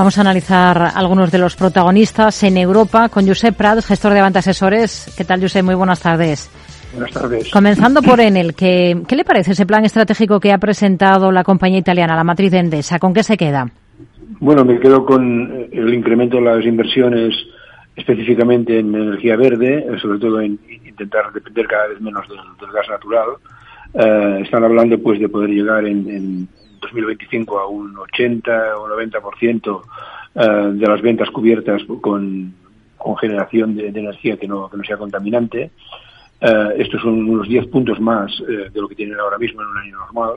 Vamos a analizar algunos de los protagonistas en Europa con Josep Prats, gestor de Banca Asesores. ¿Qué tal, Josep? Muy buenas tardes. Buenas tardes. Comenzando por Enel, ¿qué, ¿qué le parece ese plan estratégico que ha presentado la compañía italiana, la matriz de Endesa? ¿Con qué se queda? Bueno, me quedo con el incremento de las inversiones específicamente en energía verde, sobre todo en intentar depender cada vez menos del, gas natural. Eh, están hablando pues de poder llegar en, en 2025 a un 80 o 90% eh, de las ventas cubiertas con, con generación de, energía que no, que no sea contaminante. Eh, estos son unos 10 puntos más eh, de lo que tienen ahora mismo en un año normal.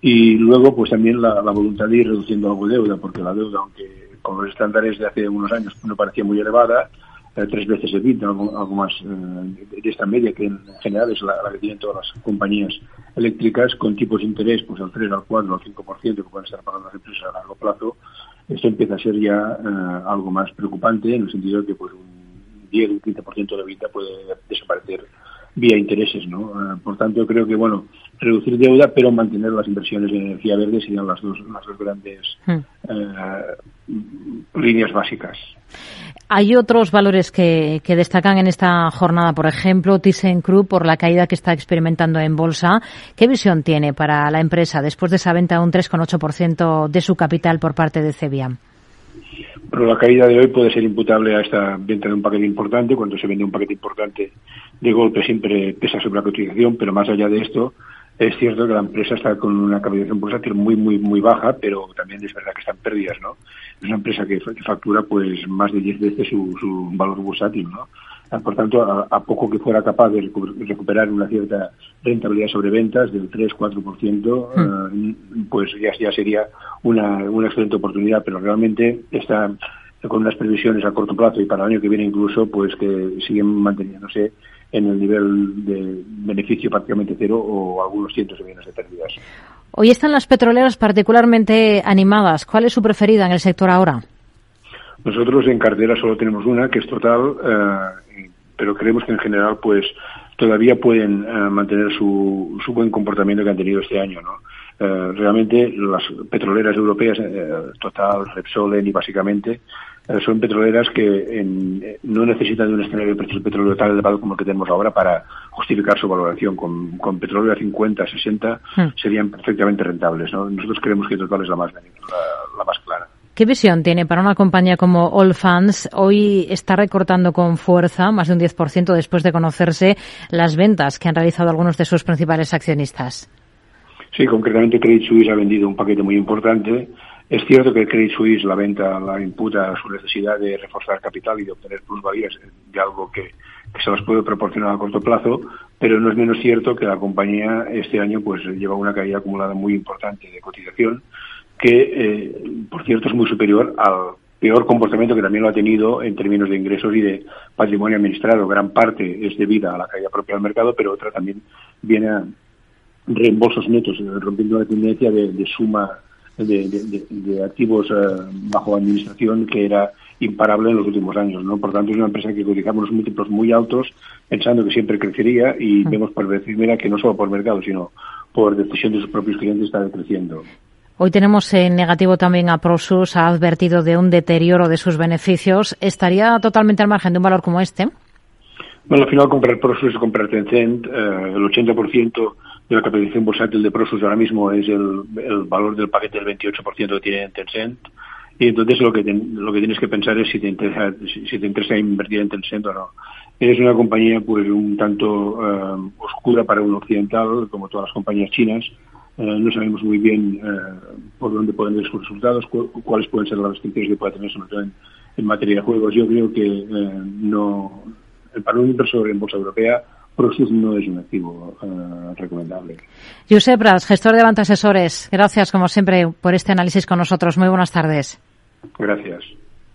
Y luego, pues también la, la, voluntad de ir reduciendo algo de deuda, porque la deuda, aunque con los estándares de hace unos años no parecía muy elevada, eh, tres veces el PIB, algo, algo más eh, de esta media, que en general es la, la, que tienen todas las compañías eléctricas, con tipos de interés, pues al 3, al 4, al 5% que pueden estar pagando las empresas a largo plazo, esto empieza a ser ya eh, algo más preocupante, en el sentido de que pues un 10, un 15% de vida puede desaparecer vía intereses, ¿no? Uh, por tanto, yo creo que, bueno, reducir deuda, pero mantener las inversiones en energía verde serían las dos, las dos grandes hmm. uh, líneas básicas. Hay otros valores que, que, destacan en esta jornada, por ejemplo, ThyssenKrupp por la caída que está experimentando en bolsa. ¿Qué visión tiene para la empresa después de esa venta de un 3,8% de su capital por parte de Cebiam? Pero la caída de hoy puede ser imputable a esta venta de un paquete importante. Cuando se vende un paquete importante de golpe siempre pesa sobre la cotización, pero más allá de esto, es cierto que la empresa está con una capitalización bursátil muy, muy, muy baja, pero también es verdad que están pérdidas, ¿no? Es una empresa que, que factura pues más de 10 veces su, su valor bursátil, ¿no? Por tanto, a, a, poco que fuera capaz de recuperar una cierta rentabilidad sobre ventas del 3-4%, mm. uh, pues ya, ya sería una, una excelente oportunidad, pero realmente está con unas previsiones a corto plazo y para el año que viene incluso, pues que siguen manteniéndose en el nivel de beneficio prácticamente cero o algunos cientos de millones de pérdidas. Hoy están las petroleras particularmente animadas. ¿Cuál es su preferida en el sector ahora? Nosotros en cartera solo tenemos una, que es total, eh, pero creemos que en general pues todavía pueden eh, mantener su, su, buen comportamiento que han tenido este año. ¿no? Eh, realmente las petroleras europeas, Total, Repsol, Eni básicamente, son petroleras que en, no necesitan de un escenario de precio del petróleo tan elevado como el que tenemos ahora para justificar su valoración. Con, con petróleo a 50, 60 hmm. serían perfectamente rentables. ¿no? Nosotros creemos que Total es la más, la, la más clara. ¿Qué visión tiene para una compañía como All Funds? Hoy está recortando con fuerza, más de un 10% después de conocerse las ventas que han realizado algunos de sus principales accionistas. Sí, concretamente Credit Suisse ha vendido un paquete muy importante. Es cierto que el Credit Suisse la venta la imputa a su necesidad de reforzar capital y de obtener plusvalías de algo que, se las puede proporcionar a corto plazo, pero no es menos cierto que la compañía este año pues lleva una caída acumulada muy importante de cotización que, eh, por cierto, es muy superior al peor comportamiento que también lo ha tenido en términos de ingresos y de patrimonio administrado. Gran parte es debida a la caída propia del mercado, pero otra también viene a reembolsos netos, rompiendo la tendencia de, de suma de, de, de activos uh, bajo administración que era imparable en los últimos años. ¿no? Por tanto, es una empresa que cotizamos unos múltiplos muy altos, pensando que siempre crecería y mm. vemos por decir, mira, que no solo por mercado, sino por decisión de sus propios clientes está creciendo. Hoy tenemos en negativo también a Prosus, ha advertido de un deterioro de sus beneficios. ¿Estaría totalmente al margen de un valor como este? Bueno, al final comprar Prosus es comprar Tencent. Eh, el 80% la capitalización bursátil de Prosus ahora mismo es el, valor del paquete del 28% que tiene Tencent. Y entonces lo que, ten, lo que tienes que pensar es si te interesa, si, te interesa invertir en Tencent o no. Es una compañía pues un tanto uh, oscura para un occidental, como todas las compañías chinas, eh, no sabemos muy bien eh, por dónde pueden ir sus resultados, cu cuáles pueden ser las restricciones que pueda tener, sobre todo en, materia de juegos. Yo creo que eh, no, para un inversor en bolsa europea, Prosus no es un activo uh, recomendable. Josep Bras, gestor de Banca Asesores, gracias como siempre por este análisis con nosotros. Muy buenas tardes. Gracias.